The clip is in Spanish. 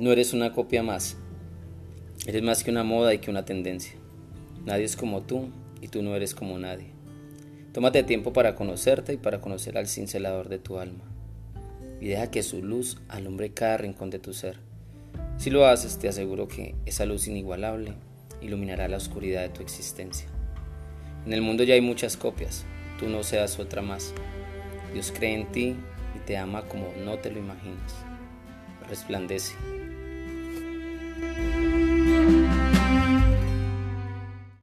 No eres una copia más. Eres más que una moda y que una tendencia. Nadie es como tú y tú no eres como nadie. Tómate tiempo para conocerte y para conocer al cincelador de tu alma. Y deja que su luz alumbre cada rincón de tu ser. Si lo haces, te aseguro que esa luz inigualable iluminará la oscuridad de tu existencia. En el mundo ya hay muchas copias, tú no seas otra más. Dios cree en ti y te ama como no te lo imaginas. Resplandece. thank you